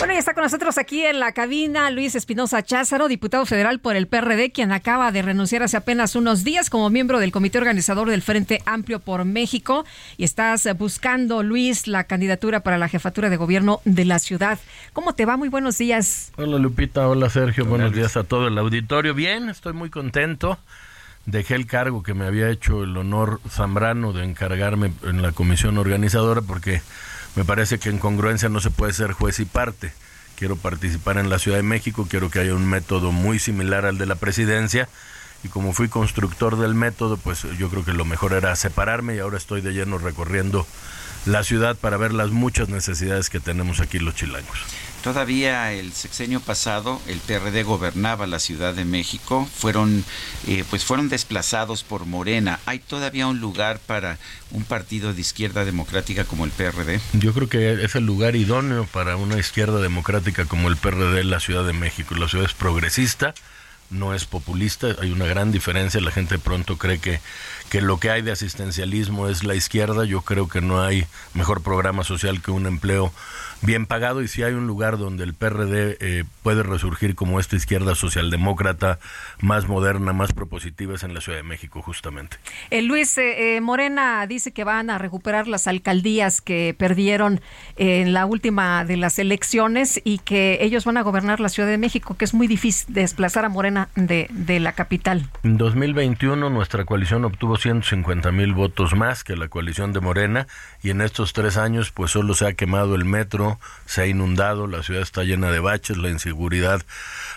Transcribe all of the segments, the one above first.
Bueno, y está con nosotros aquí en la cabina Luis Espinosa Cházaro, diputado federal por el PRD, quien acaba de renunciar hace apenas unos días como miembro del comité organizador del Frente Amplio por México. Y estás buscando, Luis, la candidatura para la jefatura de gobierno de la ciudad. ¿Cómo te va? Muy buenos días. Hola Lupita, hola Sergio, buenos días a todo el auditorio. Bien, estoy muy contento. Dejé el cargo que me había hecho el honor Zambrano de encargarme en la comisión organizadora porque me parece que en congruencia no se puede ser juez y parte. Quiero participar en la Ciudad de México, quiero que haya un método muy similar al de la presidencia y como fui constructor del método, pues yo creo que lo mejor era separarme y ahora estoy de lleno recorriendo la ciudad para ver las muchas necesidades que tenemos aquí los chilangos. Todavía el sexenio pasado el PRD gobernaba la Ciudad de México, fueron eh, pues fueron desplazados por Morena. ¿Hay todavía un lugar para un partido de izquierda democrática como el PRD? Yo creo que es el lugar idóneo para una izquierda democrática como el PRD en la Ciudad de México. La ciudad es progresista, no es populista, hay una gran diferencia, la gente pronto cree que, que lo que hay de asistencialismo es la izquierda, yo creo que no hay mejor programa social que un empleo bien pagado y si hay un lugar donde el PRD eh, puede resurgir como esta izquierda socialdemócrata más moderna, más propositiva es en la Ciudad de México justamente. Eh, Luis eh, Morena dice que van a recuperar las alcaldías que perdieron en la última de las elecciones y que ellos van a gobernar la Ciudad de México, que es muy difícil desplazar a Morena de, de la capital. En 2021 nuestra coalición obtuvo 150 mil votos más que la coalición de Morena y en estos tres años pues solo se ha quemado el metro, se ha inundado, la ciudad está llena de baches, la inseguridad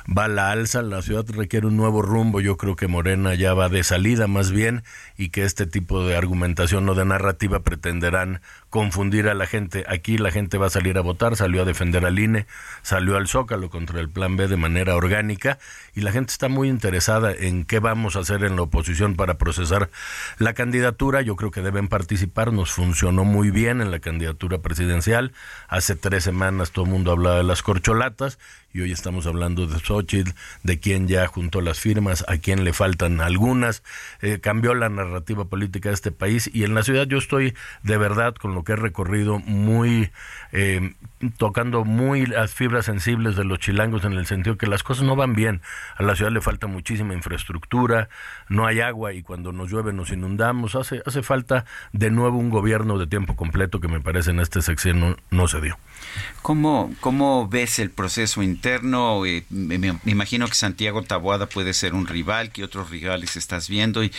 va a la alza, la ciudad requiere un nuevo rumbo, yo creo que Morena ya va de salida más bien y que este tipo de argumentación o de narrativa pretenderán confundir a la gente. Aquí la gente va a salir a votar, salió a defender al INE, salió al Zócalo contra el Plan B de manera orgánica y la gente está muy interesada en qué vamos a hacer en la oposición para procesar la candidatura. Yo creo que deben participar, nos funcionó muy bien en la candidatura presidencial. Hace tres semanas todo el mundo hablaba de las corcholatas y hoy estamos hablando de Xochitl, de quién ya juntó las firmas, a quién le faltan algunas, eh, cambió la narrativa política de este país y en la ciudad yo estoy de verdad con lo que he recorrido muy eh, tocando muy las fibras sensibles de los chilangos en el sentido que las cosas no van bien, a la ciudad le falta muchísima infraestructura, no hay agua y cuando nos llueve nos inundamos, hace, hace falta de nuevo un gobierno de tiempo completo que me parece en este sexenio no se dio. ¿Cómo, cómo ves el proceso interno? Eh, me, imagino que Santiago Taboada puede ser un rival, ¿qué otros rivales estás viendo? ¿Y,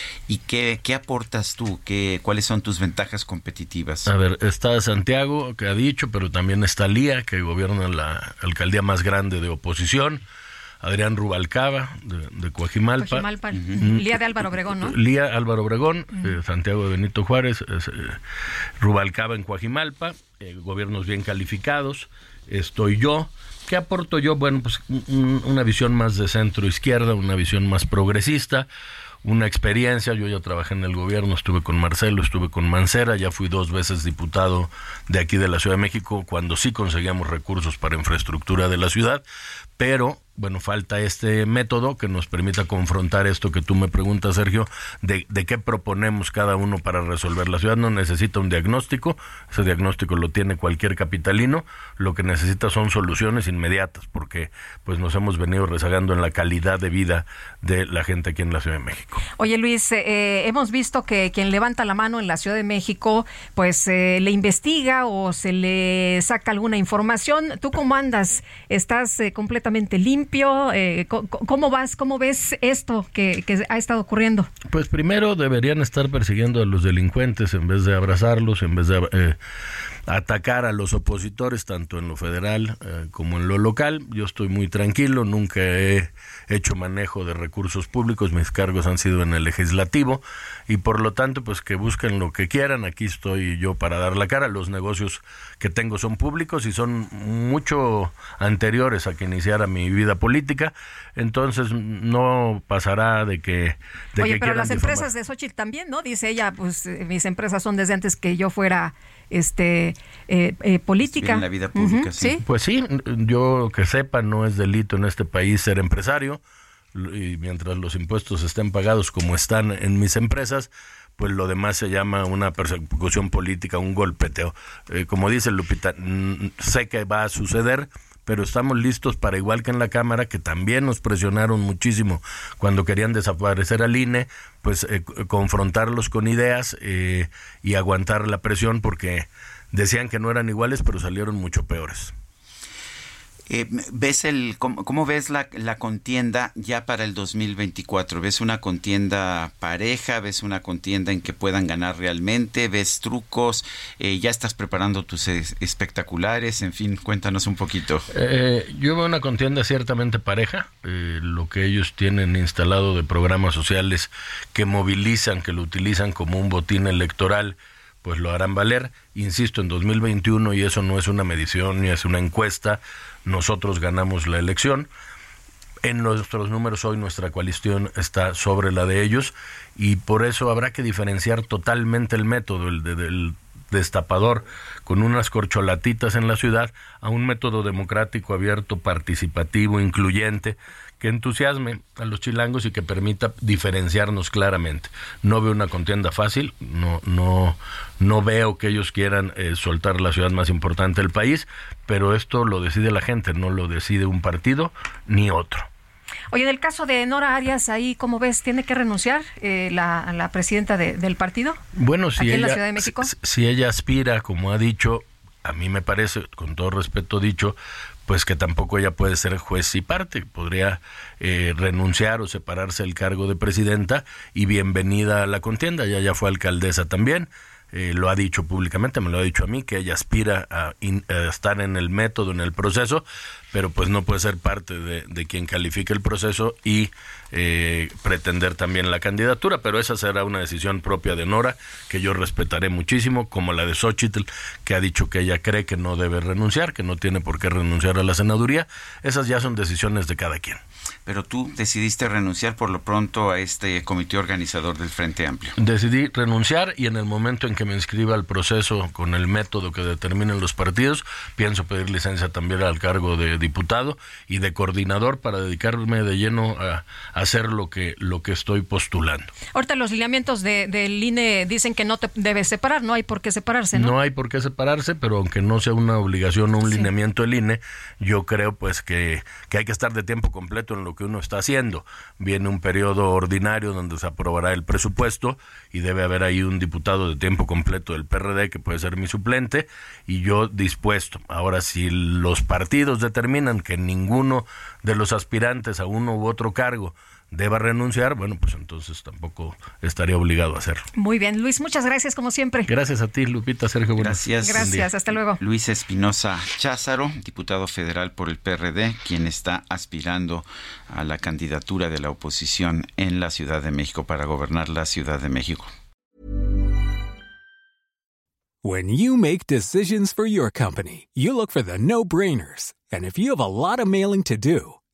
qué, qué aportas tú? ¿Qué, ¿Cuáles son tus ventajas competitivas? A ver, está Santiago, que ha dicho, pero también está Lía, que gobierna la alcaldía más grande de oposición. Adrián Rubalcaba, de, de Coajimalpa. Lía de Álvaro Obregón, ¿no? Lía Álvaro Obregón, eh, Santiago de Benito Juárez, eh, Rubalcaba en Coajimalpa, eh, gobiernos bien calificados. Estoy yo. ¿Qué aporto yo? Bueno, pues una visión más de centro izquierda, una visión más progresista, una experiencia. Yo ya trabajé en el gobierno, estuve con Marcelo, estuve con Mancera, ya fui dos veces diputado de aquí de la Ciudad de México cuando sí conseguíamos recursos para infraestructura de la ciudad, pero bueno, falta este método que nos permita confrontar esto que tú me preguntas, Sergio, de, qué proponemos cada uno para resolver. La ciudad no necesita un diagnóstico, ese diagnóstico lo tiene cualquier capitalino, lo que necesita son soluciones inmediatas, porque pues nos hemos venido rezagando en la calidad de vida de la gente aquí en la Ciudad de México. Oye Luis, eh, hemos visto que quien levanta la mano en la Ciudad de México, pues eh, le investiga o se le saca alguna información. ¿Tú cómo andas? ¿Estás eh, completamente limpio? Eh, ¿Cómo vas? ¿Cómo ves esto que, ha estado ocurriendo? Pues primero deberían estar persiguiendo a los delincuentes en vez de abrazarlos, en vez de... Eh, atacar a los opositores tanto en lo federal eh, como en lo local. Yo estoy muy tranquilo, nunca he hecho manejo de recursos públicos, mis cargos han sido en el legislativo y por lo tanto pues que busquen lo que quieran, aquí estoy yo para dar la cara, los negocios que tengo son públicos y son mucho anteriores a que iniciara mi vida política, entonces no pasará de que... De Oye, pero las empresas de Xochitl también, ¿no? Dice ella, pues eh, mis empresas son desde antes que yo fuera este eh, eh, política. En la vida pública, sí. Pues sí, yo que sepa, no es delito en este país ser empresario y mientras los impuestos estén pagados como están en mis empresas, pues lo demás se llama una persecución política, un golpeteo. Eh, como dice Lupita, sé que va a suceder, pero estamos listos para, igual que en la Cámara, que también nos presionaron muchísimo cuando querían desaparecer al INE, pues eh, confrontarlos con ideas eh, y aguantar la presión porque decían que no eran iguales, pero salieron mucho peores. Eh, ¿Ves el cómo, ves la, contienda ya para el 2024? ¿Ves una contienda pareja? ¿Ves una contienda en que puedan ganar realmente? ¿Ves trucos? Eh, ¿Ya estás preparando tus espectaculares? En fin, cuéntanos un poquito. Eh, yo veo una contienda ciertamente pareja. lo que ellos tienen instalado de programas sociales que movilizan, que lo utilizan como un botín electoral pues lo harán valer. Insisto, en 2021, y eso no es una medición ni es una encuesta, nosotros ganamos la elección. En nuestros números hoy nuestra coalición está sobre la de ellos y por eso habrá que diferenciar totalmente el método, el del destapador con unas corcholatitas en la ciudad, a un método democrático, abierto, participativo, incluyente, que entusiasme a los chilangos y que permita diferenciarnos claramente. No veo una contienda fácil, no, no, no veo que ellos quieran eh, soltar la ciudad más importante del país, pero esto lo decide la gente, no lo decide un partido ni otro. Oye, en el caso de Nora Arias, ahí, ¿cómo ves? ¿Tiene que renunciar eh, la, la, presidenta del partido? Bueno, si ella, en la Ciudad de México. si ella aspira, como ha dicho, a mí me parece, con todo respeto dicho, pues que tampoco ella puede ser juez y parte, podría eh, renunciar o separarse del cargo de presidenta y bienvenida a la contienda, ella ya fue alcaldesa también, eh, lo ha dicho públicamente, me lo ha dicho a mí, que ella aspira a, estar en el método, en el proceso, pero pues no puede ser parte de, quien califique el proceso y eh, pretender también la candidatura, pero esa será una decisión propia de Nora, que yo respetaré muchísimo, como la de Xochitl, que ha dicho que ella cree que no debe renunciar, que no tiene por qué renunciar a la senaduría, esas ya son decisiones de cada quien pero tú decidiste renunciar por lo pronto a este comité organizador del Frente Amplio. Decidí renunciar y en el momento en que me inscriba al proceso con el método que determinen los partidos, pienso pedir licencia también al cargo de diputado y de coordinador para dedicarme de lleno a, hacer lo que, lo que estoy postulando. Ahorita los lineamientos de, del INE dicen que no te debes separar, no hay por qué separarse, ¿no? No hay por qué separarse, pero aunque no sea una obligación o un lineamiento del INE, yo creo pues que, que hay que estar de tiempo completo lo que uno está haciendo. Viene un periodo ordinario donde se aprobará el presupuesto y debe haber ahí un diputado de tiempo completo del PRD que puede ser mi suplente y yo dispuesto. Ahora, si los partidos determinan que ninguno de los aspirantes a uno u otro cargo deba renunciar, bueno, pues entonces tampoco estaría obligado a hacerlo. Muy bien, Luis, muchas gracias como siempre. Gracias a ti, Lupita, Sergio. Gracias. Gracias, hasta luego. Luis Espinosa Cházaro, diputado federal por el PRD, quien está aspirando a la candidatura de la oposición en la Ciudad de México para gobernar la Ciudad de México. When you make decisions for your company, you look for the no-brainers. And if you have a lot of mailing to do,